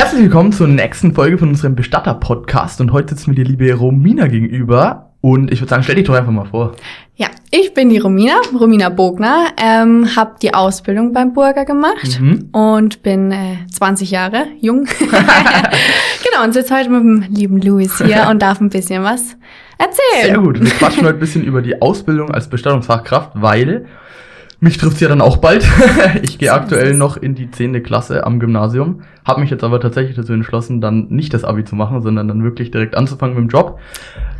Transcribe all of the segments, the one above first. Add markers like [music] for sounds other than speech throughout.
Herzlich willkommen zur nächsten Folge von unserem Bestatter-Podcast und heute sitzt mir die liebe Romina gegenüber und ich würde sagen, stell dich doch einfach mal vor. Ja, ich bin die Romina, Romina Bogner, ähm, habe die Ausbildung beim Burger gemacht Mhm. und bin äh, 20 Jahre jung. [laughs] genau, und sitze heute mit dem lieben Louis hier [laughs] und darf ein bisschen was erzählen. Sehr gut. Wir quatschen heute ein bisschen über die Ausbildung als Bestattungsfachkraft, weil mich trifft's ja dann auch bald. [laughs] ich gehe aktuell noch in die 10. Klasse am Gymnasium, habe mich jetzt aber tatsächlich dazu entschlossen, dann nicht das Abi zu machen, sondern dann wirklich direkt anzufangen mit dem Job.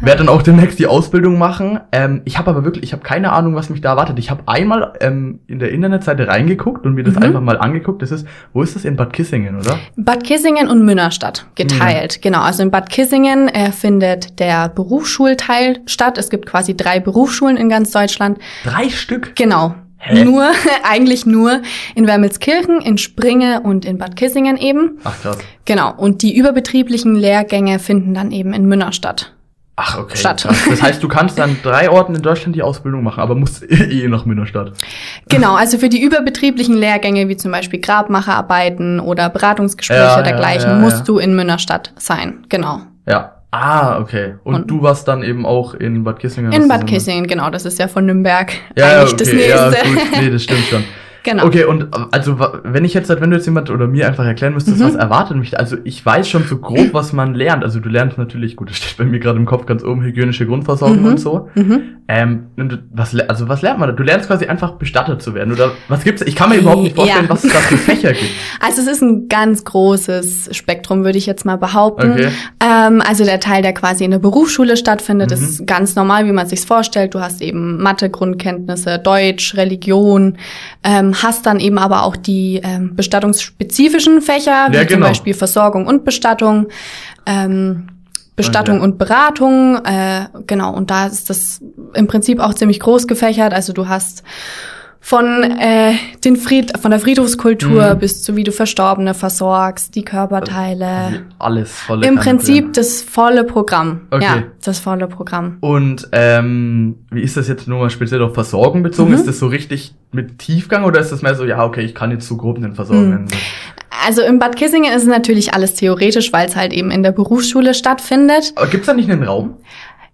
Werde dann auch demnächst die Ausbildung machen. Ähm, ich habe aber wirklich, ich habe keine Ahnung, was mich da erwartet. Ich habe einmal ähm, in der Internetseite reingeguckt und mir das Mhm. einfach mal angeguckt. Das ist, wo ist das? In Bad Kissingen, oder? Bad Kissingen und Münnerstadt geteilt. Genau, also in Bad Kissingen äh, findet der Berufsschulteil statt. Es gibt quasi drei Berufsschulen in ganz Deutschland. Drei Stück. Genau. Hä? Nur, [laughs] eigentlich nur in Wermelskirchen, in Springe und in Bad Kissingen eben. Ach krass. Genau. Und die überbetrieblichen Lehrgänge finden dann eben in Münner statt. Ach, okay. Stadt. Krass. Das heißt, du kannst dann drei Orten in Deutschland die Ausbildung machen, aber musst [laughs] eh nach Münnerstadt. Genau, also für die überbetrieblichen Lehrgänge, wie zum Beispiel Grabmacherarbeiten oder Beratungsgespräche ja, dergleichen, ja, ja. musst du in Münnerstadt sein. Genau. Ja. Ah, okay. Und, Und- du warst dann eben auch in Bad Kissingen? In Bad Kissingen, genau. Das ist ja von Nürnberg Ja, ja, eigentlich okay. das Ja, nächste. gut. Nee, das stimmt schon. [laughs] genau. Okay, und also wenn ich jetzt, wenn du jetzt jemand oder mir einfach erklären müsstest, Mhm. was erwartet mich, also ich weiß schon so grob, [clears throat] was man lernt. Also du lernst natürlich, gut, das steht bei mir gerade im Kopf ganz oben, hygienische Grundversorgung Mhm. und so. Mhm. Ähm, und was, also was lernt man da? Du lernst quasi einfach bestattet zu werden. Oder was gibt's? Ich kann mir überhaupt nicht vorstellen, Ja. was es da für Fächer gibt. [laughs] Also es ist ein ganz großes Spektrum, würde ich jetzt mal behaupten. Okay. Ähm, also der Teil, der quasi in der Berufsschule stattfindet, Mhm. ist ganz normal, wie man sich's vorstellt. Du hast eben Mathe-Grundkenntnisse, Deutsch, Religion, ähm, hast dann eben aber auch die ähm, bestattungsspezifischen Fächer, wie Ja, zum genau. Beispiel Versorgung und Bestattung. Ähm, Bestattung Okay. und Beratung, äh, genau, und da ist das im Prinzip auch ziemlich groß gefächert. Also du hast von äh, den Fried von der Friedhofskultur Mhm. bis zu wie du Verstorbene versorgst, die Körperteile. Alles volle Im Kanne Prinzip das volle Programm. Okay. Ja, das volle Programm. Und ähm, wie ist das jetzt nur mal speziell auf Versorgung bezogen? Mhm. Ist das so richtig mit Tiefgang oder ist das mehr so, ja, okay, ich kann jetzt so grob den Versorgen? Mhm. Also in Bad Kissingen ist es natürlich alles theoretisch, weil es halt eben in der Berufsschule stattfindet. Aber gibt's da nicht einen Raum?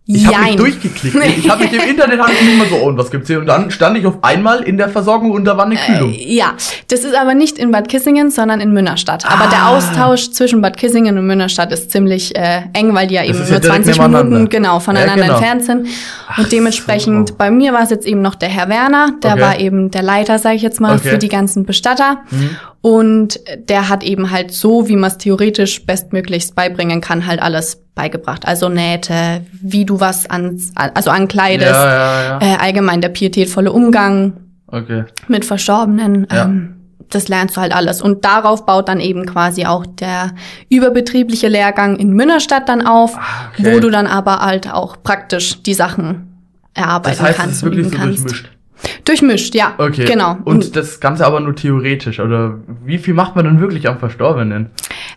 Ich habe mich durchgeklickt. Ich habe mich im Internet hab ich immer so, oh, und was gibt's hier? Und dann stand ich auf einmal in der Versorgung und da war eine Kühlung. Äh, ja, das ist aber nicht in Bad Kissingen, sondern in Münnerstadt. Aber der Ah. Austausch zwischen Bad Kissingen und Münnerstadt ist ziemlich äh, eng, weil die ja Das eben nur ja direkt 20 nebeneinander. Minuten genau voneinander Ja, genau. entfernt sind. Ach und dementsprechend, so. bei mir war es jetzt eben noch der Herr Werner, der Okay. war eben der Leiter, sage ich jetzt mal, Okay. für die ganzen Bestatter. Mhm. Und der hat eben halt so, wie man es theoretisch bestmöglichst beibringen kann, halt alles beigebracht. Also Nähte, wie du was ans, also ankleidest, Ja, ja, ja. Äh, allgemein der pietätvolle Umgang Okay. mit Verstorbenen. Ähm, das lernst du halt alles. Und darauf baut dann eben quasi auch der überbetriebliche Lehrgang in Münnerstadt dann auf, Ah, okay. wo du dann aber halt auch praktisch die Sachen erarbeiten Das heißt, es kannst ist wirklich und so kannst. durchmischt. Durchmischt, ja. Okay. Genau. Und das Ganze aber nur theoretisch. Oder wie viel macht man dann wirklich am Verstorbenen?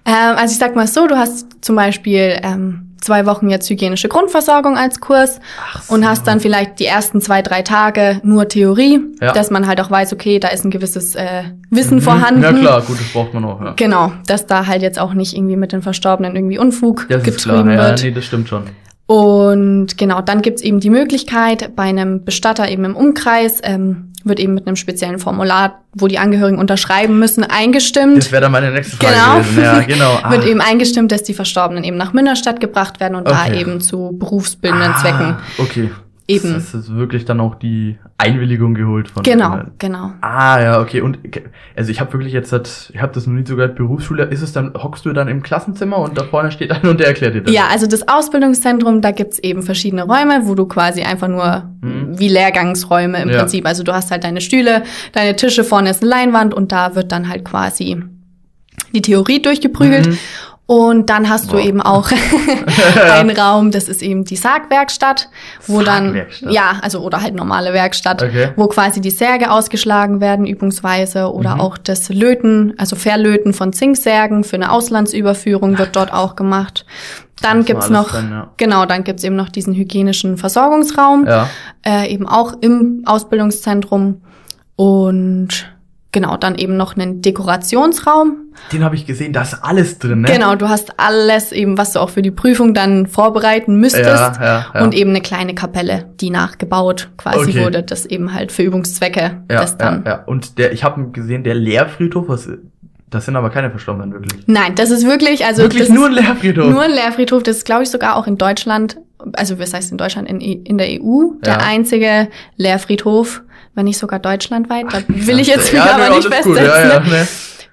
Ähm, also ich sag mal so, du hast zum Beispiel ähm, zwei Wochen jetzt hygienische Grundversorgung als Kurs Ach so. und hast dann vielleicht die ersten zwei, drei Tage nur Theorie, Ja. dass man halt auch weiß, okay, da ist ein gewisses äh, Wissen Mhm. vorhanden. Ja klar, gut, das braucht man auch. Ja. Genau, dass da halt jetzt auch nicht irgendwie mit den Verstorbenen irgendwie Unfug Das ist klar. getrieben Ja, wird. nee, das stimmt schon. Und genau, dann gibt's eben die Möglichkeit, bei einem Bestatter eben im Umkreis, ähm, wird eben mit einem speziellen Formular, wo die Angehörigen unterschreiben müssen, eingestimmt. Das wäre dann meine nächste Frage Genau. gewesen. Ja, [laughs] genau. Ah. wird eben eingestimmt, dass die Verstorbenen eben nach Münnerstadt gebracht werden und da Okay. eben zu berufsbildenden Ah, Zwecken Okay. Eben. Das ist wirklich dann auch die Einwilligung geholt von. Genau, genau. Ah, ja, okay. Und also ich habe wirklich jetzt, das- ich habe das noch nie so gehört, Berufsschule, ist es dann, hockst du dann im Klassenzimmer und da vorne steht einer und der erklärt dir das? Ja, also das Ausbildungszentrum, da gibt's eben verschiedene Räume, wo du quasi einfach nur Mhm. wie Lehrgangsräume im Ja. Prinzip. Also du hast halt deine Stühle, deine Tische, vorne ist eine Leinwand und da wird dann halt quasi die Theorie durchgeprügelt. Mhm. Und dann hast du eben auch [laughs] einen [laughs] Raum, das ist eben die Sargwerkstatt, wo dann, Sargwerkstatt. ja, also oder halt normale Werkstatt, Okay. wo quasi die Särge ausgeschlagen werden, übungsweise, oder Mhm. auch das Löten, also Verlöten von Zinksärgen für eine Auslandsüberführung wird dort auch gemacht. Dann gibt's noch, drin, ja. genau, dann gibt's eben noch diesen hygienischen Versorgungsraum, Ja. äh, eben auch im Ausbildungszentrum und genau, dann eben noch einen Dekorationsraum, Den habe ich gesehen, da ist alles drin, ne? Genau, du hast alles eben, was du auch für die Prüfung dann vorbereiten müsstest. Ja, ja, ja. Und eben eine kleine Kapelle, die nachgebaut quasi Okay. wurde, das eben halt für Übungszwecke. Ja, das dann. ja, ja. Und der, ich habe gesehen, der Lehrfriedhof, was, das sind aber keine Verstorbenen wirklich. Nein, das ist wirklich, also wirklich nur ein Lehrfriedhof. nur ein Lehrfriedhof. Das ist, glaube ich, sogar auch in Deutschland, also was heißt in Deutschland, in, in der EU, der einzige Lehrfriedhof, wenn nicht sogar deutschlandweit. Da will ich Ja, jetzt mich ja, aber nee, nicht festsetzen. Ja, ja, ne? ne?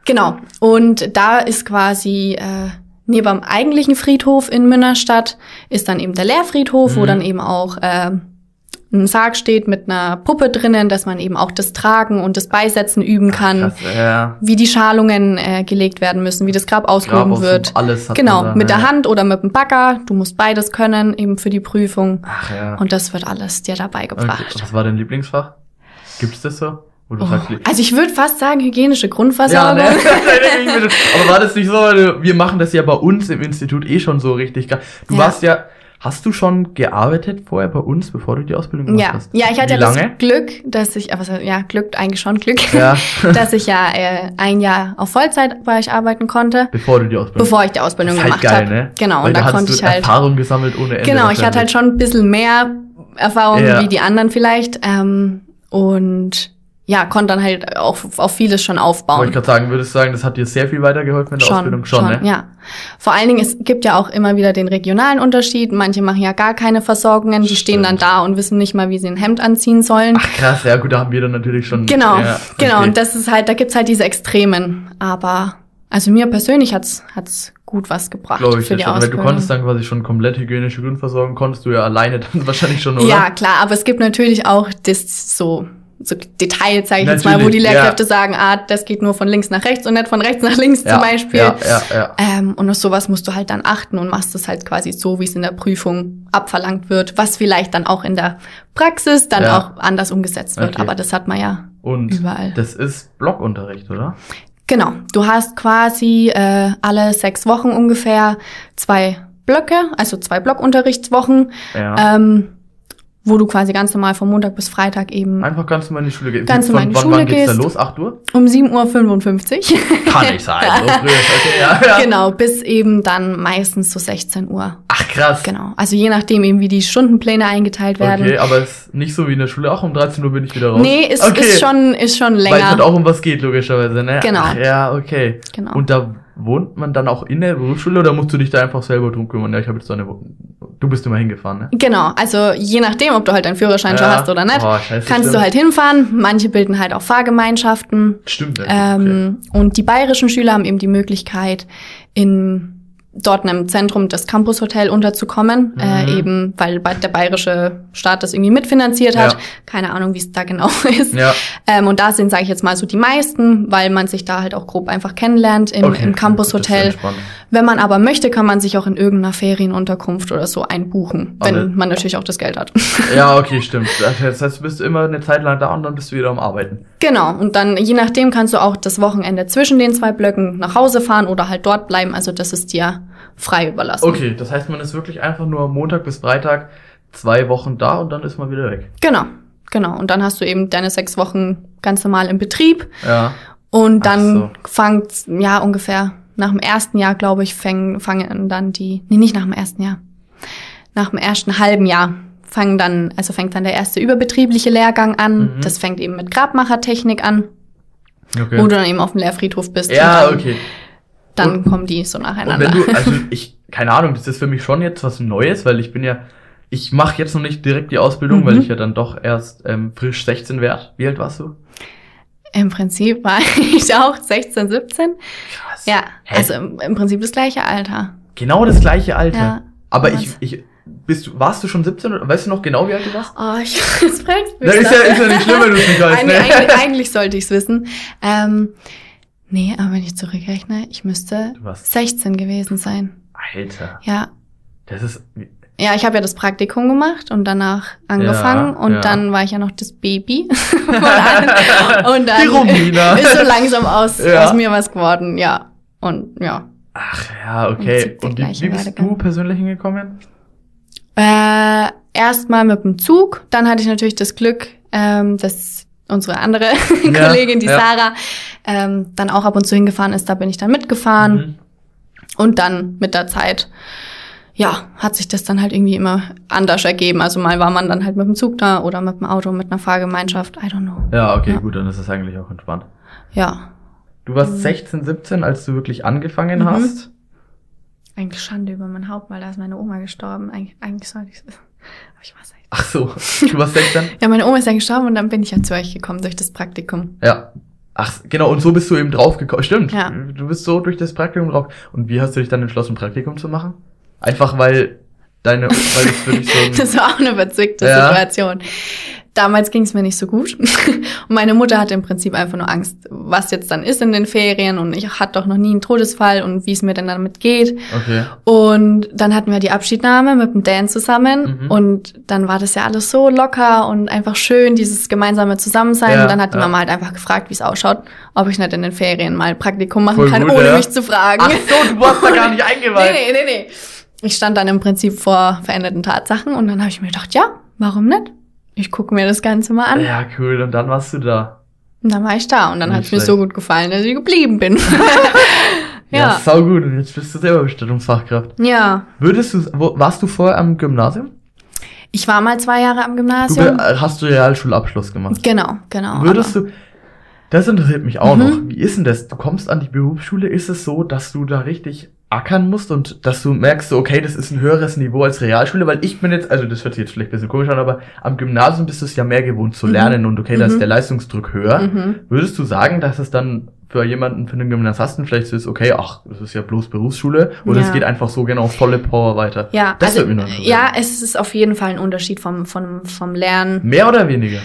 Genau. Und da ist quasi äh, neben dem eigentlichen Friedhof in Münnerstadt ist dann eben der Lehrfriedhof, wo Mhm. dann eben auch äh, ein Sarg steht mit einer Puppe drinnen, dass man eben auch das Tragen und das Beisetzen üben kann, Krass, ja. wie die Schalungen äh, gelegt werden müssen, wie das Grab ausgehoben Grab wird. alles genau, man da, mit ja. der Hand oder mit dem Bagger. Du musst beides können, eben für die Prüfung. Ach ja. Und das wird alles dir dabei okay. gebracht. Was war dein Lieblingsfach? Gibt's das so? Oh. sagst, Also ich würde fast sagen, hygienische ja, Grundversorgung. ne? [laughs] Aber war das nicht so, wir machen das ja bei uns im Institut eh schon so richtig. Du Ja. warst ja, hast du schon gearbeitet vorher bei uns, bevor du die Ausbildung gemacht Ja, hast? ja, ich hatte ja das Glück, dass ich, aber ja, Glück, eigentlich schon Glück, Ja. [laughs] dass ich ja äh, ein Jahr auf Vollzeit bei euch arbeiten konnte, Bevor du die Ausbildung bevor ich die Ausbildung halt gemacht geil, habe. ne? Genau, Weil und da hattest konnte ich halt, Erfahrung gesammelt ohne Ende. genau, ich hatte halt schon ein bisschen mehr Erfahrung Ja. wie die anderen vielleicht ähm, und ja, konnte dann halt auch auf vieles schon Wollte aufbauen. ich gerade sagen, würdest du sagen, das hat dir sehr viel weitergeholfen in der Ausbildung? Schon, ne? ja. Vor allen Dingen, es gibt ja auch immer wieder den regionalen Unterschied. Manche machen ja gar keine Versorgungen, die stehen dann Stimmt. da und wissen nicht mal, wie sie ein Hemd anziehen sollen. Ach krass, ja gut, da haben wir dann natürlich schon. Genau, ja, genau. okay. Und das ist halt, da gibt's halt diese Extremen. Aber also mir persönlich hat's hat's gut was gebracht Glaube ich für die schon. Weil Ausbildung. du konntest dann quasi schon komplett hygienische Grundversorgung, konntest du ja alleine [laughs] dann wahrscheinlich schon, oder? ja, klar, aber es gibt natürlich auch das so so Details, sage ich jetzt mal, wo die Natürlich, Lehrkräfte ja. sagen, ah, das geht nur von links nach rechts und nicht von rechts nach links ja, zum Beispiel. Ja, ja, ja. Ähm, und auf sowas musst du halt dann achten und machst es halt quasi so, wie es in der Prüfung abverlangt wird, was vielleicht dann auch in der Praxis dann Ja. auch anders umgesetzt wird. Okay. Aber das hat man ja Und überall. das ist Blockunterricht, oder? Genau, du hast quasi äh, alle sechs Wochen ungefähr zwei Blöcke, also zwei Blockunterrichtswochen, Ja. ähm, wo du quasi ganz normal von Montag bis Freitag eben Einfach ganz normal in die Schule gehen. Ganz normal in die wann, Schule wann geht's da gehst. los? 8 Uhr? um 7.55 Uhr. [laughs] Kann nicht sein. [laughs] So früh. Okay, ja, ja. genau, bis eben dann meistens so 16 Uhr. Ach krass. Genau, also je nachdem eben, wie die Stundenpläne eingeteilt werden. Okay, aber es ist nicht so wie in der Schule. Auch um 13 Uhr bin ich wieder raus. Nee, ist, okay. ist schon, ist schon Weil es länger. halt auch um was geht, logischerweise, ne? Genau. Ach, ja, okay. Genau. Und da wohnt man dann auch in der Berufsschule oder musst du dich da einfach selber drum kümmern? Ja, ich habe jetzt so eine. Du bist immer hingefahren, ne? Genau, also je nachdem, ob du halt deinen Führerschein schon Ja. hast oder nicht, Oh, scheiße, kannst stimmt. du halt hinfahren. Manche bilden halt auch Fahrgemeinschaften. Stimmt. Ähm, Und die bayerischen Schüler haben eben die Möglichkeit, in dort in einem Zentrum des Campus Hotel unterzukommen, äh, Mhm. eben weil der bayerische Staat das irgendwie mitfinanziert hat. Ja. Keine Ahnung, wie es da genau [laughs] ist. Ja. Ähm, und da sind, sage ich jetzt mal, so die meisten, weil man sich da halt auch grob einfach kennenlernt im, Okay, im Campus Hotel. Wenn man aber möchte, kann man sich auch in irgendeiner Ferienunterkunft oder so einbuchen, wenn Alle- man natürlich auch das Geld hat. [laughs] Ja, okay, stimmt. Das heißt, du bist immer eine Zeit lang da und dann bist du wieder am Arbeiten. Genau, und dann je nachdem kannst du auch das Wochenende zwischen den zwei Blöcken nach Hause fahren oder halt dort bleiben. Also das ist dir frei überlassen. Okay, das heißt, man ist wirklich einfach nur Montag bis Freitag zwei Wochen da und dann ist man wieder weg. Genau, genau. Und dann hast du eben deine sechs Wochen ganz normal im Betrieb. Ja. Und dann so. fangt, ja, ungefähr nach dem ersten Jahr, glaube ich, fangen, fangen dann die, nee, nicht nach dem ersten Jahr, nach dem ersten halben Jahr fangen dann, also fängt dann der erste überbetriebliche Lehrgang an. Mhm. Das fängt eben mit Grabmachertechnik an, Okay. wo du dann eben auf dem Lehrfriedhof bist. ja, und dann. Dann kommen die so Und nacheinander. wenn du, also [laughs] ich, keine Ahnung, das ist für mich schon jetzt was Neues, weil ich bin ja, ich mache jetzt noch nicht direkt die Ausbildung, Mhm. weil ich ja dann doch erst ähm, frisch 16 werde. Wie alt warst du? Im Prinzip war [laughs] ich auch 16, 17. Krass. Ja, Hä? also im, im Prinzip das gleiche Alter. Genau das gleiche Alter. Ja, Aber ich, ich, bist du, warst du schon 17 oder weißt du noch genau, wie alt du warst? Oh, ich, [laughs] das fragst Na, ist ja, ist ja nicht schlimm, wenn du es nicht weißt, ne? eigentlich, eigentlich sollte ich es wissen. Ähm, Nee, aber wenn ich zurückrechne, ich müsste Du warst- 16 gewesen sein. Alter. Ja. Das ist. Ja, ich habe ja das Praktikum gemacht und danach angefangen Ja, und ja. dann war ich ja noch das Baby. [laughs] und dann [laughs] ist so langsam aus, Ja. aus mir was geworden, ja. Und ja. Ach ja, okay. Der Und wie, bist du persönlich hingekommen? Äh, Erstmal mit dem Zug, dann hatte ich natürlich das Glück, ähm, dass unsere andere [laughs] Ja, Kollegin, die ja. Sarah, ähm, dann auch ab und zu hingefahren ist. Da bin ich dann mitgefahren. Mhm. Und dann mit der Zeit, ja, hat sich das dann halt irgendwie immer anders ergeben. Also mal war man dann halt mit dem Zug da oder mit dem Auto, mit einer Fahrgemeinschaft. I don't know. Ja, okay, Ja. gut, dann ist das eigentlich auch entspannt. Ja, Du warst 16, 17, als du wirklich angefangen Mhm. hast. eigentlich Schande über mein Haupt, weil da ist meine Oma gestorben. Eigentlich, eigentlich sollte ich Aber ich weiß nicht. Ach so, du warst 16? [laughs] Ja, meine Oma ist ja gestorben und dann bin ich ja zu euch gekommen durch das Praktikum. Ja. Ach, genau, und so bist du eben draufgekommen. Stimmt. Ja. Du bist so durch das Praktikum drauf. Und wie hast du dich dann entschlossen, ein Praktikum zu machen? Einfach weil deine, weil es für dich so [laughs] Das war auch eine verzwickte Ja. Situation. Damals ging es mir nicht so gut. Und [laughs] meine Mutter hatte im Prinzip einfach nur Angst, was jetzt dann ist in den Ferien. Und ich hatte doch noch nie einen Todesfall und wie es mir denn damit geht. Okay. Und dann hatten wir die Abschiednahme mit dem Dan zusammen. Mhm. Und dann war das ja alles so locker und einfach schön, dieses gemeinsame Zusammensein. Ja, und dann hat die ja. Mama halt einfach gefragt, wie es ausschaut, ob ich nicht in den Ferien mal Praktikum machen Voll kann, gut, ohne ja. mich zu fragen. Ach so, du warst da gar nicht [laughs] eingeweiht. Nee, nee, nee, nee. Ich stand dann im Prinzip vor veränderten Tatsachen und dann habe ich mir gedacht, ja, warum nicht? Ich gucke mir das Ganze mal an. Ja, cool. Und dann warst du da. Und dann war ich da und dann hat es mir so gut gefallen, dass ich geblieben bin. [laughs] Ja, ja. sau gut. Und jetzt bist du selber Bestattungsfachkraft. Ja. Würdest du, wo, warst du vorher am Gymnasium? Ich war mal zwei Jahre am Du Gymnasium. be- äh, hast du Realschulabschluss gemacht. Genau, genau. Würdest du, das interessiert mich auch Mhm. noch. Wie ist denn das? Du kommst an die Berufsschule, ist es so, dass du da richtig ackern musst und dass du merkst, so, okay, das ist ein höheres Niveau als Realschule, weil ich bin jetzt, also das hört sich jetzt vielleicht ein bisschen komisch an, aber am Gymnasium bist du es ja mehr gewohnt zu Mhm. lernen und okay, da ist Mhm. der Leistungsdruck höher. Mhm. Würdest du sagen, dass es dann für jemanden, für einen Gymnasiasten vielleicht so ist, okay, ach, das ist ja bloß Berufsschule oder Ja. es geht einfach so genau volle Power weiter? Ja, das also, ja, es ist auf jeden Fall ein Unterschied vom, vom, vom Lernen. Mehr oder weniger?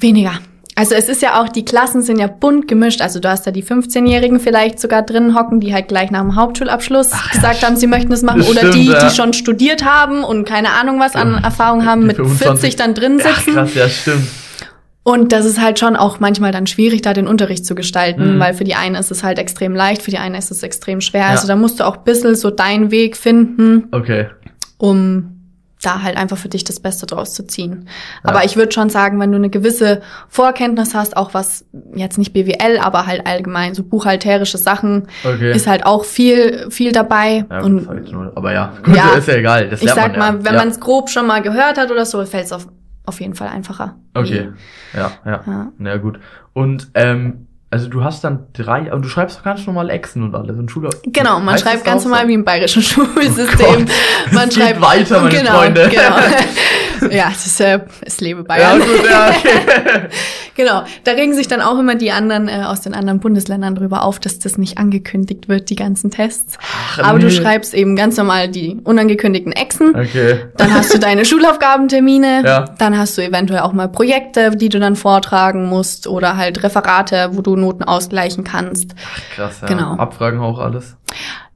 Weniger. Also es ist ja auch, die Klassen sind ja bunt gemischt. Also du hast da die 15-Jährigen vielleicht sogar drin hocken, die halt gleich nach dem Hauptschulabschluss Ach ja, gesagt haben, sie möchten es machen. das Oder stimmt, die, ja. die schon studiert haben und keine Ahnung was an Ja. Erfahrung haben, mit 25 40 dann drin Ach, sitzen. krass, ja, stimmt. Und das ist halt schon auch manchmal dann schwierig, da den Unterricht zu gestalten, Mhm. weil für die einen ist es halt extrem leicht, für die einen ist es extrem schwer. Ja. Also da musst du auch ein bisschen so deinen Weg finden, Okay. um da halt einfach für dich das Beste draus zu ziehen. Ja. Aber ich würde schon sagen, wenn du eine gewisse Vorkenntnis hast, auch was jetzt nicht BWL, aber halt allgemein so buchhalterische Sachen, Okay. ist halt auch viel viel dabei. Ja, und nur- aber ja, [laughs] gut, Ja. ist ja egal. Das ich sag man mal, wenn man es grob schon mal gehört hat oder so, fällt es auf, auf jeden Fall einfacher. Okay, ja, ja. Ja. Na gut. Und, ähm, also du hast dann drei, und du schreibst doch ganz normal Exen und alles und Schule. Genau, man schreibt ganz normal wie im bayerischen [laughs] Schulsystem. Gott, man schreibt weiter, meine genau, Freunde. Genau. [laughs] [laughs] ja, das ist, äh, es lebe Ja, Bayern. gut, ja, okay. [laughs] Genau, da regen sich dann auch immer die anderen äh, aus den anderen Bundesländern drüber auf, dass das nicht angekündigt wird, die ganzen Tests. Ach, Aber du nee. schreibst eben ganz normal die unangekündigten Exen. Okay. Dann hast du deine Schulaufgabentermine. [laughs] Ja. Dann hast du eventuell auch mal Projekte, die du dann vortragen musst oder halt Referate, wo du Noten ausgleichen kannst. Krass, ja. Genau. Abfragen auch alles.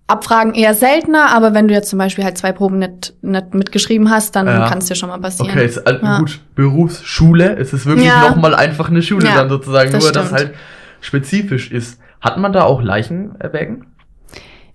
Abfragen eher seltener, aber wenn du jetzt zum Beispiel halt zwei Proben nicht, nicht mitgeschrieben hast, dann Ja. kann es dir schon mal passieren. Okay, ist, äh, Ja. gut. Berufsschule, es ist wirklich Ja. nochmal einfach eine Schule Ja, dann sozusagen, das nur dass stimmt. halt spezifisch ist. Hat man da auch Leichenwägen?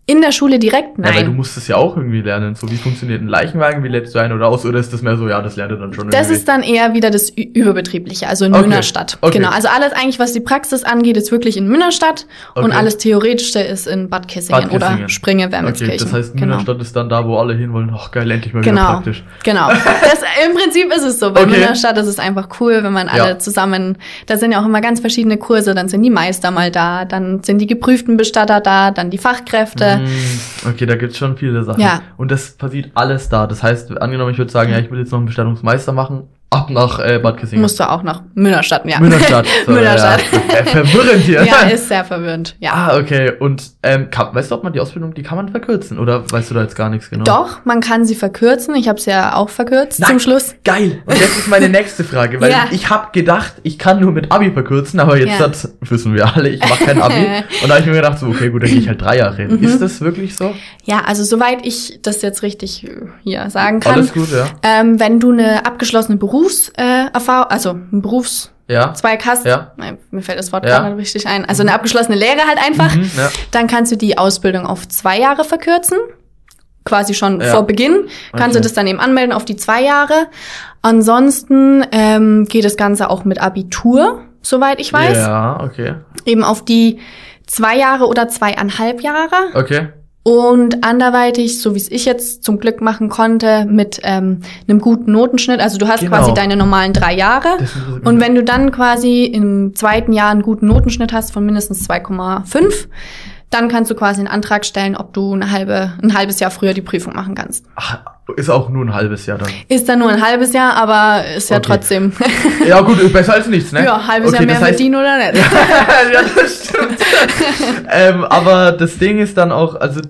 In der Schule direkt? Ja, weil Nein. du musst es ja auch irgendwie lernen. So, wie funktioniert ein Leichenwagen? Wie lädst du ein oder aus? Oder ist das mehr so, ja, das lernt ihr dann schon Das irgendwie? ist dann eher wieder das Ü- Überbetriebliche, also in Okay. Münnerstadt. Okay. Genau, also alles eigentlich, was die Praxis angeht, ist wirklich in Münnerstadt und Okay. alles Theoretische ist in Bad Kissingen, Bad Kissingen. oder Springe, Okay, Wermelskirchen. das heißt, genau. Münnerstadt ist dann da, wo alle hinwollen. Ach, geil, endlich mal wieder Genau, praktisch. genau. [laughs] Das, Im Prinzip ist es so. Bei Okay. Münnerstadt ist es einfach cool, wenn man alle Ja. zusammen, da sind ja auch immer ganz verschiedene Kurse, dann sind die Meister mal da, dann sind die geprüften Bestatter da, dann die Fachkräfte. Mm, Okay, da gibt's schon viele Sachen. Ja. Und das passiert alles da. Das heißt, angenommen, ich würde sagen, ja, ich will jetzt noch einen Bestattungsmeister machen. Ab nach äh, Bad Kissingen. Musst du auch nach Münnerstadt, ja. Münnerstadt. [laughs] So, Münnerstadt. [laughs] Ja. Verwirrend hier. Ja, ist sehr verwirrend, ja. Ah, okay. Und ähm, kann, weißt du, ob man die Ausbildung, die kann man verkürzen? Oder weißt du da jetzt gar nichts genau? Doch, man kann sie verkürzen. Ich habe es ja auch verkürzt Nein. zum Schluss. Geil. Und jetzt ist meine nächste Frage, weil [laughs] Ja. ich habe gedacht, ich kann nur mit Abi verkürzen, aber jetzt Ja. das wissen wir alle, ich mache kein Abi. Und da habe ich mir gedacht, so, okay, gut, dann gehe ich halt drei Jahre hin. Mhm. Ist das wirklich so? Ja, also soweit ich das jetzt richtig äh, hier sagen kann. Alles gut, ja. Ähm, wenn du eine abgeschlossene Berufserfahrung, äh, also ein Berufszweig Ja. hast, Ja. Nein, mir fällt das Wort Ja. gerade nicht richtig ein, also eine abgeschlossene Lehre halt einfach, Mhm, ja. dann kannst du die Ausbildung auf zwei Jahre verkürzen. Quasi schon Ja. vor Beginn. Kannst Okay. du das dann eben anmelden auf die zwei Jahre. Ansonsten ähm, geht das Ganze auch mit Abitur, soweit ich weiß. Ja, okay. Eben auf die zwei Jahre oder zweieinhalb Jahre. Okay. Und anderweitig, so wie es ich jetzt zum Glück machen konnte, mit ähm, einem guten Notenschnitt. Also du hast Genau. quasi deine normalen drei Jahre. Und wenn du dann quasi im zweiten Jahr einen guten Notenschnitt hast von mindestens 2,5, dann kannst du quasi einen Antrag stellen, ob du eine halbe, ein halbes Jahr früher die Prüfung machen kannst. Ach, ist auch nur ein halbes Jahr dann. Ist dann nur ein halbes Jahr, aber ist ja Okay. trotzdem. [laughs] Ja, gut, besser als nichts, ne? ja, halbes okay, Jahr mehr heißt, verdienen oder nicht. [laughs] ja, das stimmt. [laughs] ähm, aber das Ding ist dann auch, also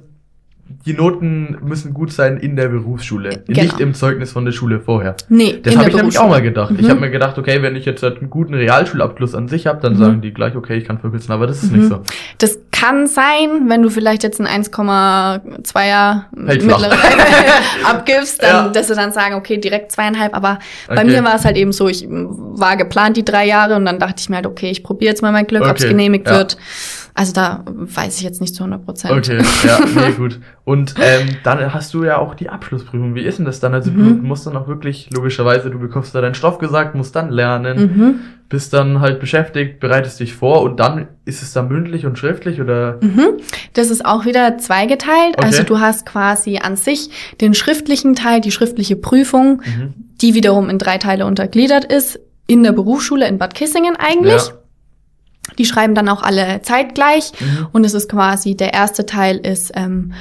die Noten müssen gut sein in der Berufsschule, Genau. nicht im Zeugnis von der Schule vorher. Nee, Das habe ich nämlich auch mal gedacht. Ich Mhm. habe mir gedacht, okay, wenn ich jetzt einen guten Realschulabschluss an sich habe, dann Mhm. sagen die gleich, okay, ich kann verkürzen, aber das ist Mhm. nicht so. Das kann sein, wenn du vielleicht jetzt ein 1,2er Hält flach. mittlere [laughs] [laughs] abgibst, dann, Ja. dass sie dann sagen, okay, direkt zweieinhalb. Aber bei Okay. mir war es halt eben so, ich war geplant die drei Jahre und dann dachte ich mir halt, okay, ich probiere jetzt mal mein Glück, ob es Okay, genehmigt ja. wird. Also da weiß ich jetzt nicht zu 100 Prozent. Okay, ja, nee, gut. Und ähm, dann hast du ja auch die Abschlussprüfung. Wie ist denn das dann? Also Mhm. du musst dann auch wirklich, logischerweise, du bekommst da deinen Stoff gesagt, musst dann lernen, Mhm. bist dann halt beschäftigt, bereitest dich vor und dann ist es dann mündlich und schriftlich oder? Mhm. Das ist auch wieder zweigeteilt. Okay. Also du hast quasi an sich den schriftlichen Teil, die schriftliche Prüfung, Mhm. die wiederum in drei Teile untergliedert ist, in der Berufsschule in Bad Kissingen eigentlich. Ja. Die schreiben dann auch alle zeitgleich. Mhm. Und es ist quasi, der erste Teil ist ähm,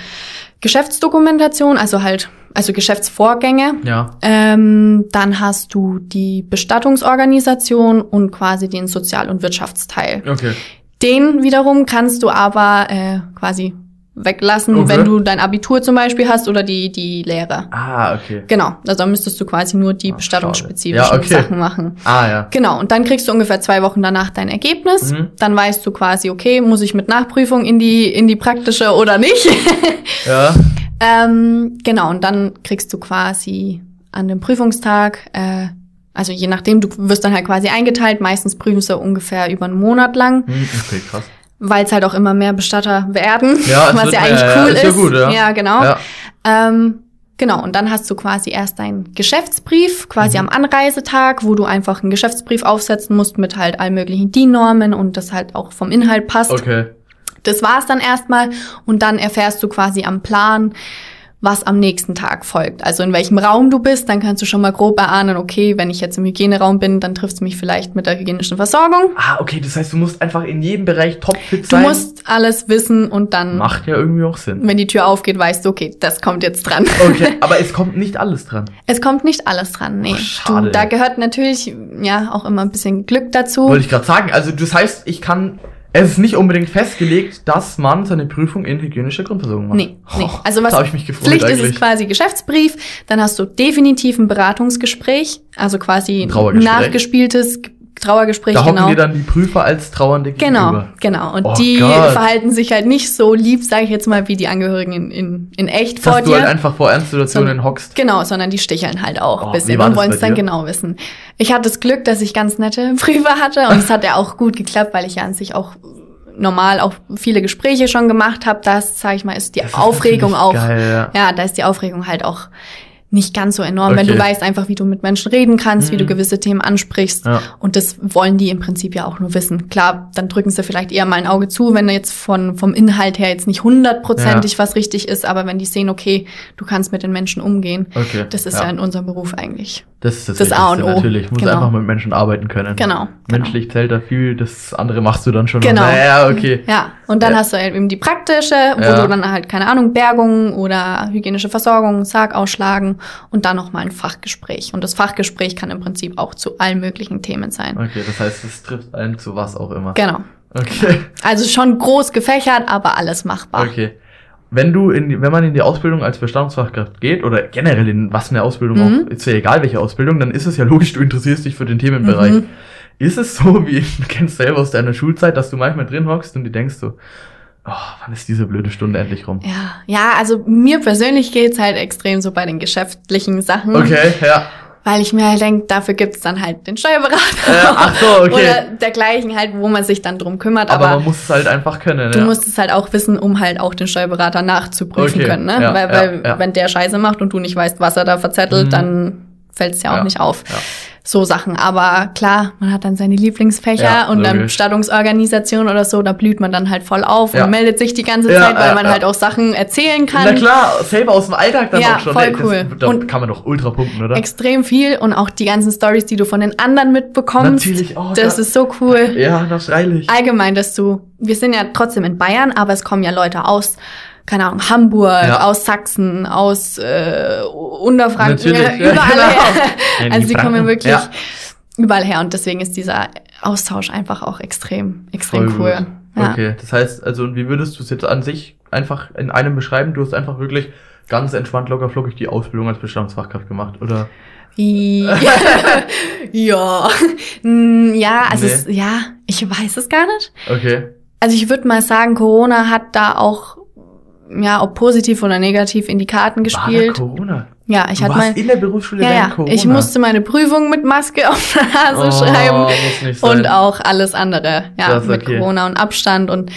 Geschäftsdokumentation, also halt, also Geschäftsvorgänge. Ja. Ähm, dann hast du die Bestattungsorganisation und quasi den Sozial- und Wirtschaftsteil. Okay. Den wiederum kannst du aber äh, quasi weglassen, Okay. wenn du dein Abitur zum Beispiel hast oder die, die Lehre. Ah, okay. Genau, also dann müsstest du quasi nur die Ah, bestattungsspezifischen. Ja, okay. Sachen machen. Ah, ja. Genau, und dann kriegst du ungefähr zwei Wochen danach dein Ergebnis. Mhm. Dann weißt du quasi, okay, muss ich mit Nachprüfung in die, in die praktische oder nicht? [laughs] Ja. ähm, genau, und dann kriegst du quasi an dem Prüfungstag, äh, also je nachdem, du wirst dann halt quasi eingeteilt. Meistens prüfen sie ungefähr über einen Monat lang, Hm, okay, krass. Weil es halt auch immer mehr Bestatter werden, Ja, [laughs] was ja eigentlich ja, cool ist ist. ja gut, ja. genau. Ja. Ähm, genau, und dann hast du quasi erst deinen Geschäftsbrief, quasi Mhm. am Anreisetag, wo du einfach einen Geschäftsbrief aufsetzen musst mit halt allen möglichen DIN-Normen und das halt auch vom Inhalt passt. Okay. Das war's dann erstmal und dann erfährst du quasi am Plan, was am nächsten Tag folgt. Also in welchem Raum du bist, dann kannst du schon mal grob erahnen, okay, wenn ich jetzt im Hygieneraum bin, dann trifft es mich vielleicht mit der hygienischen Versorgung. Ah, okay, das heißt, du musst einfach in jedem Bereich topfit Du sein. musst alles wissen und dann, Macht ja irgendwie auch Sinn. wenn die Tür aufgeht, weißt du, okay, das kommt jetzt dran. Okay, [laughs] aber es kommt nicht alles dran. Es kommt nicht alles dran, nee. Oh, schade. du, da gehört natürlich ja auch immer ein bisschen Glück dazu. Wollte ich gerade sagen. Also das heißt, ich kann. Es ist nicht unbedingt festgelegt, dass man seine Prüfung in hygienischer Grundversorgung macht. Nee, nee. Also was ich mich gefreut Pflicht ist eigentlich. es quasi Geschäftsbrief, dann hast du definitiv ein Beratungsgespräch, also quasi Ein nachgespieltes Trauergespräch, da hocken genau. dir dann die Prüfer als Trauernde Genau, gegenüber. genau. Und Oh die Gott. verhalten sich halt nicht so lieb, sage ich jetzt mal, wie die Angehörigen in, in, in echt vor Dass du dir. halt einfach vor Ernstsituationen So- hockst. Genau, sondern die sticheln halt auch Oh, ein bisschen und wollen es dann dir? genau wissen. Ich hatte das Glück, dass ich ganz nette [laughs] Prüfer hatte und es hat ja auch gut geklappt, weil ich ja an sich auch normal auch viele Gespräche schon gemacht habe. Das, sage ich mal, ist die Das ist Aufregung natürlich auch. Geil, ja. Ja, da ist die Aufregung halt auch nicht ganz so enorm, wenn du Okay. weißt einfach, wie du mit Menschen reden kannst, wie du Mhm. gewisse Themen ansprichst. Ja. Und das wollen die im Prinzip ja auch nur wissen. Klar, dann drücken sie vielleicht eher mal ein Auge zu, wenn jetzt von, vom Inhalt her jetzt nicht hundertprozentig was richtig ist, aber wenn die sehen, okay, du kannst mit den Menschen umgehen, Okay. das ist ja, in unserem Beruf eigentlich. Das ist das, Das A und O. natürlich. Muss Genau. einfach mit Menschen arbeiten können. Genau, Menschlich zählt da viel, das andere machst du dann schon. Genau. Naja, okay. Ja, und dann Ja. hast du eben die praktische, wo Ja. du dann halt, keine Ahnung, Bergung oder hygienische Versorgung, Sarg ausschlagen und dann nochmal ein Fachgespräch. Und das Fachgespräch kann im Prinzip auch zu allen möglichen Themen sein. Okay, das heißt, es trifft einen zu was auch immer. Genau. Okay. Also schon groß gefächert, aber alles machbar. Okay. Wenn du in, wenn man in die Ausbildung als Bestandsfachkraft geht oder generell in was eine Ausbildung Mhm. auch, ist ja egal welche Ausbildung, dann ist es ja logisch, du interessierst dich für den Themenbereich. Mhm. Ist es so, wie [laughs] du kennst selber aus deiner Schulzeit, dass du manchmal drin hockst und dir denkst so, oh, wann ist diese blöde Stunde endlich rum? Ja, ja, also mir persönlich geht's halt extrem so bei den geschäftlichen Sachen. Okay, ja. Weil ich mir halt denke, dafür gibt's dann halt den Steuerberater. Äh, ach so, okay. Oder dergleichen halt, wo man sich dann drum kümmert. Aber, Aber, man muss es halt einfach können. du ja. musst es halt auch wissen, um halt auch den Steuerberater nachzuprüfen Okay, können. Ne? ja, weil ja, weil wenn der Scheiße macht und du nicht weißt, was er da verzettelt, Mhm. dann fällt's ja auch nicht auf. ja. So Sachen. Aber klar, man hat dann seine Lieblingsfächer Ja, und dann logisch. Bestattungsorganisation oder so, da blüht man dann halt voll auf Ja. und meldet sich die ganze Ja, Zeit, weil man halt auch Sachen erzählen kann. Na klar, selber aus dem Alltag dann Ja, auch schon. voll ey, das, cool. Da Und- kann man doch ultra pumpen, oder? extrem viel und auch die ganzen Stories, die du von den anderen mitbekommst. Natürlich, oh das ist so cool. Ja, na freilich. Allgemein, dass du, wir sind ja trotzdem in Bayern, aber es kommen ja Leute aus, keine Ahnung, Hamburg, Ja. aus Sachsen, aus äh, Unterfranken, überall [laughs] genau. her. [laughs] Ja, Also die kommen wirklich Ja. überall her und deswegen ist dieser Austausch einfach auch extrem, extrem Voll cool. Okay, das heißt, also wie würdest du es jetzt an sich einfach in einem beschreiben? Du hast einfach wirklich ganz entspannt, locker, flockig die Ausbildung als Bestandsfachkraft gemacht, oder? [laughs] Ja, ja, Mm, ja, also Nee. es, ja, ich weiß es gar nicht. Okay. Also ich würde mal sagen, Corona hat da auch, ja, ob positiv oder negativ in die Karten War gespielt. Corona? Ja, ich hatte mal, in der Berufsschule ja, ja, Corona. ich musste meine Prüfung mit Maske [laughs] auf der Nase oh, schreiben und auch alles andere, ja, Krass, mit okay. Corona und Abstand und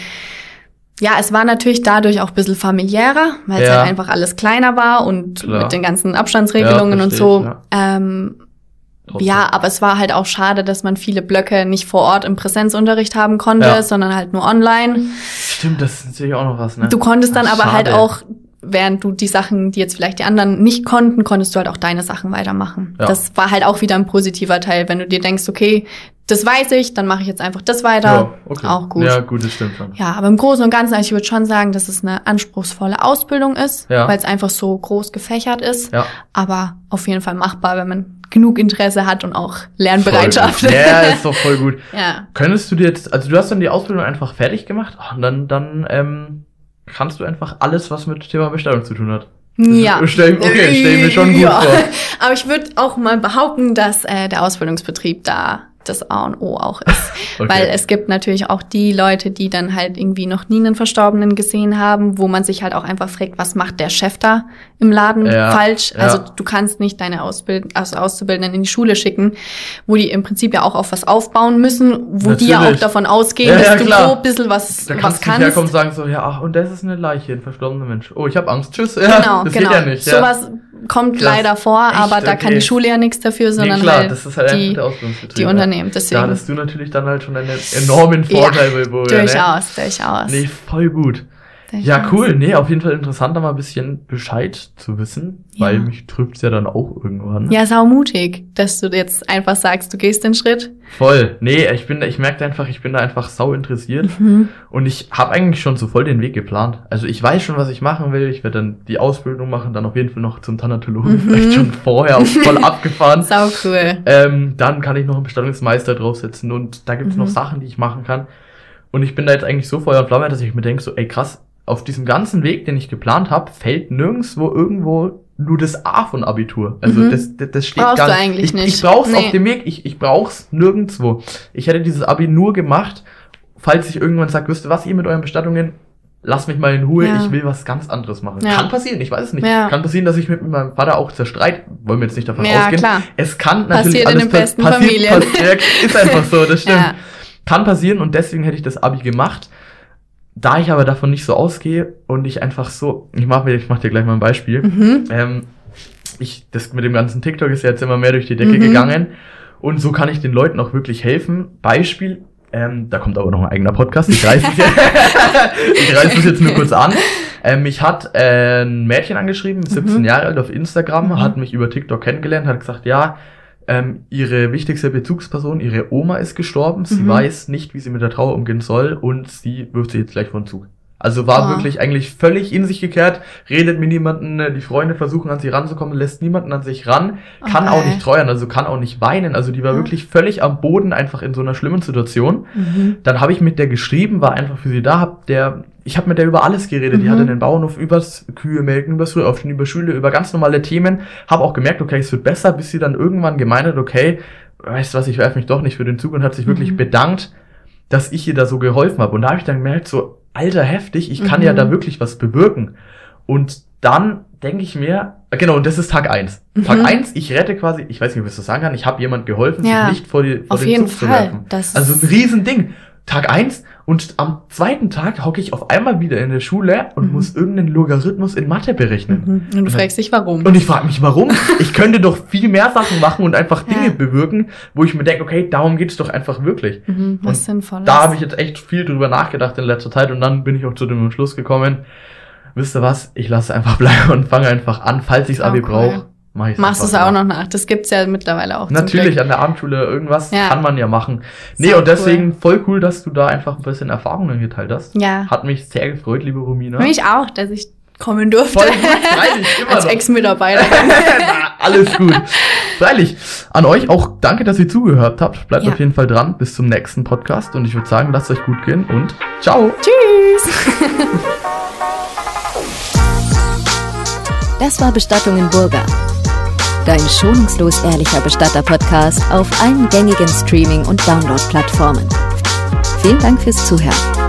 ja, es war natürlich dadurch auch ein bisschen familiärer, weil es Ja. halt einfach alles kleiner war und Klar. mit den ganzen Abstandsregelungen Ja, und so. ich, ähm, Trotzdem. Ja, aber es war halt auch schade, dass man viele Blöcke nicht vor Ort im Präsenzunterricht haben konnte, Ja. sondern halt nur online. Stimmt, das ist natürlich auch noch was, ne? Du konntest dann Ach, aber halt schade. auch, während du die Sachen, die jetzt vielleicht die anderen nicht konnten, konntest du halt auch deine Sachen weitermachen. Ja. Das war halt auch wieder ein positiver Teil, wenn du dir denkst, okay, das weiß ich, dann mache ich jetzt einfach das weiter. Ja, okay. Auch gut. Ja, gut, das stimmt schon. Ja, aber im Großen und Ganzen, also ich würde schon sagen, dass es eine anspruchsvolle Ausbildung ist, Ja. weil es einfach so groß gefächert ist. Ja. Aber auf jeden Fall machbar, wenn man genug Interesse hat und auch Lernbereitschaft. Ja, [laughs] ist doch voll gut. ja. Könntest du dir jetzt, also du hast dann die Ausbildung einfach fertig gemacht und dann, dann ähm, kannst du einfach alles, was mit Thema Bestellung zu tun hat. Ja. [laughs] Stell, okay, stell mir schon gut ja. vor. [laughs] Aber ich würde auch mal behaupten, dass äh, der Ausbildungsbetrieb da das A und O auch ist. [laughs] Okay. Weil es gibt natürlich auch die Leute, die dann halt irgendwie noch nie einen Verstorbenen gesehen haben, wo man sich halt auch einfach fragt, was macht der Chef da im Laden Ja, falsch? ja. Also du kannst nicht deine Ausbild also Auszubildenden in die Schule schicken, wo die im Prinzip ja auch auf was aufbauen müssen, wo die ja auch Natürlich. davon ausgehen, Ja, dass du klar. grob ein bisschen was, Da was kannst nicht kannst. herkommen und sagen so, ja, ach, und das ist eine Leiche, ein verstorbener Mensch. Oh, ich habe Angst, tschüss. [laughs] Ja, Genau, das genau. geht ja nicht. Ja. Sowas kommt Krass. leider vor, Echt? aber da kann Okay. die Schule ja nichts dafür, nee, sondern klar, halt, das ist halt die, die ja. Unternehmen. Da Deswegen hattest du natürlich dann halt schon einen enormen Vorteil, Ja, bei Boja, ne? durchaus, durchaus. Nee, voll gut. Ja, cool. Nee, auf jeden Fall interessant, da mal ein bisschen Bescheid zu wissen, Ja. weil mich trübt's ja dann auch irgendwann. Ja, saumutig, dass du jetzt einfach sagst, du gehst den Schritt. Voll. Nee, ich bin da, ich merke einfach, ich bin da einfach sau interessiert Mhm. und ich habe eigentlich schon so voll den Weg geplant. Also ich weiß schon, was ich machen will. Ich werde dann die Ausbildung machen, dann auf jeden Fall noch zum Thanatologen, Mhm. vielleicht schon vorher auch voll [laughs] abgefahren. Sau cool. Ähm, dann kann ich noch einen Bestattungsmeister draufsetzen und da gibt's Mhm. noch Sachen, die ich machen kann. Und ich bin da jetzt eigentlich so Feuer und Flamme, dass ich mir denke, so, ey krass, auf diesem ganzen Weg, den ich geplant habe, fällt nirgendwo irgendwo nur das A von Abitur. Also Mhm. das, das, das steht Brauchst gar du eigentlich ich, nicht. Ich brauch's Nee. auf dem Weg, ich, ich brauch's nirgendwo. Ich hätte dieses Abi nur gemacht, falls ich irgendwann sage, wisst ihr was, ihr mit euren Bestattungen, lasst mich mal in Ruhe, Ja. ich will was ganz anderes machen. Ja. Kann passieren, ich weiß es nicht. Ja. Kann passieren, dass ich mit meinem Vater auch zerstreit, wollen wir jetzt nicht davon Ja, ausgehen. klar. Es kann natürlich Passiert in alles den pa- besten passiert, Familien. pass- ja, ist einfach so, das [laughs] stimmt. Kann passieren und deswegen hätte ich das Abi gemacht. Da ich aber davon nicht so ausgehe und ich einfach so, ich mach mir, ich mach dir gleich mal ein Beispiel. Mhm. Ähm, ich, das mit dem ganzen TikTok ist ja jetzt immer mehr durch die Decke Mhm. gegangen. Und so kann ich den Leuten auch wirklich helfen. Beispiel, ähm, da kommt aber noch ein eigener Podcast. Ich reiß es jetzt, [laughs] ich reiß es jetzt nur kurz an. Ähm, mich hat äh, ein Mädchen angeschrieben, 17 Mhm. Jahre alt auf Instagram, hat mich über TikTok kennengelernt, hat gesagt, ja, ähm, ihre wichtigste Bezugsperson, ihre Oma ist gestorben. Sie Mhm. weiß nicht, wie sie mit der Trauer umgehen soll und sie wirft sich jetzt gleich vor den Zug. Also war Ah. wirklich eigentlich völlig in sich gekehrt, redet mit niemanden, die Freunde versuchen an sie ranzukommen, lässt niemanden an sich ran, kann Okay. auch nicht treuern, also kann auch nicht weinen. Also die war Ja. wirklich völlig am Boden, einfach in so einer schlimmen Situation. Mhm. Dann habe ich mit der geschrieben, war einfach für sie da, hab der, ich habe mit der über alles geredet. Die Mhm. hatte den Bauernhof übers Kühe melken, übers Frühaufstehen, über Schule, über ganz normale Themen. Habe auch gemerkt, okay, es wird besser, bis sie dann irgendwann gemeint hat, okay, weißt du was, ich werfe mich doch nicht für den Zug und hat sich wirklich Mhm. bedankt, dass ich ihr da so geholfen habe. Und da habe ich dann gemerkt, so, alter, heftig, ich kann Mhm. ja da wirklich was bewirken. Und dann denke ich mir, genau, und das ist Tag eins. Tag Mhm. eins, ich rette quasi, ich weiß nicht, ob ich das so sagen kann, ich habe jemand geholfen, Ja. sich nicht vor, die, vor Auf den jeden Zug zu Fall. werfen. Das Also ein Riesending. Tag eins und am zweiten Tag hocke ich auf einmal wieder in der Schule und Mhm. muss irgendeinen Logarithmus in Mathe berechnen. Mhm. Und du fragst dich, warum. Und ich frage mich, warum? [laughs] Ich könnte doch viel mehr Sachen machen und einfach Dinge Ja. bewirken, wo ich mir denke, okay, darum geht's doch einfach wirklich. Mhm. Was Und Sinnvolles. Da habe ich jetzt echt viel drüber nachgedacht in letzter Zeit und dann bin ich auch zu dem Entschluss gekommen, wisst ihr was, ich lasse einfach [laughs] bleiben und fange einfach an, falls ich's Oh, Abi cool. brauche, mache ich Machst du es auch noch nach? Das gibt's ja mittlerweile auch. Natürlich, an der Abendschule irgendwas Ja. kann man ja machen. Nee, Sau und deswegen voll cool, dass du da einfach ein bisschen Erfahrungen geteilt hast. Ja. Hat mich sehr gefreut, liebe Romina. Mich auch, dass ich kommen durfte. Voll gut, freilich, [laughs] immer Als. Ex-Mitarbeiter. [laughs] Alles gut. Freilich. An euch auch danke, dass ihr zugehört habt. Bleibt Ja. auf jeden Fall dran bis zum nächsten Podcast und ich würde sagen, lasst euch gut gehen und ciao. Tschüss. Das war Bestattung in Burger. Dein schonungslos ehrlicher Bestatter-Podcast auf allen gängigen Streaming- und Download-Plattformen. Vielen Dank fürs Zuhören.